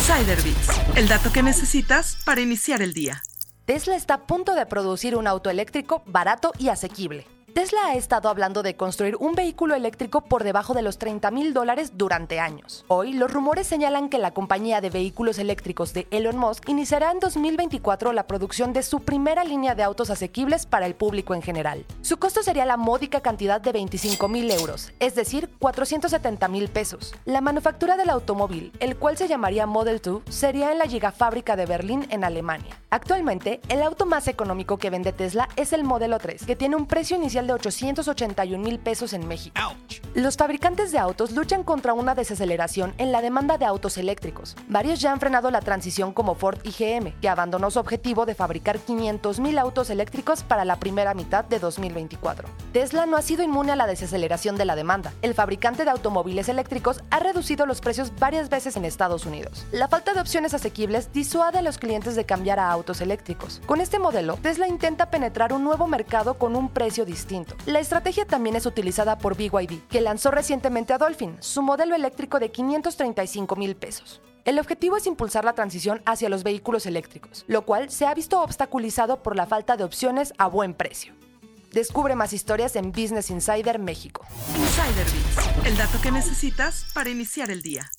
Insider el dato que necesitas para iniciar el día. Tesla está a punto de producir un auto eléctrico barato y asequible. Tesla ha estado hablando de construir un vehículo eléctrico por debajo de los 30 mil dólares durante años. Hoy, los rumores señalan que la compañía de vehículos eléctricos de Elon Musk iniciará en 2024 la producción de su primera línea de autos asequibles para el público en general. Su costo sería la módica cantidad de 25 mil euros, es decir, 470 mil pesos. La manufactura del automóvil, el cual se llamaría Model 2, sería en la gigafábrica de Berlín, en Alemania. Actualmente, el auto más económico que vende Tesla es el Modelo 3, que tiene un precio inicial de 881 mil pesos en México. Los fabricantes de autos luchan contra una desaceleración en la demanda de autos eléctricos. Varios ya han frenado la transición como Ford y GM, que abandonó su objetivo de fabricar 500 mil autos eléctricos para la primera mitad de 2024. Tesla no ha sido inmune a la desaceleración de la demanda. El fabricante de automóviles eléctricos ha reducido los precios varias veces en Estados Unidos. La falta de opciones asequibles disuade a los clientes de cambiar a autos eléctricos. Con este modelo, Tesla intenta penetrar un nuevo mercado con un precio distinto la estrategia también es utilizada por BYD, lanzó recientemente a Dolphin, su modelo eléctrico de 535 mil pesos. El objetivo es impulsar la transición hacia los vehículos eléctricos, lo cual se ha visto obstaculizado por la falta de opciones a buen precio. Descubre más historias en Business Insider México. Insider Bits, el dato que necesitas para iniciar el día.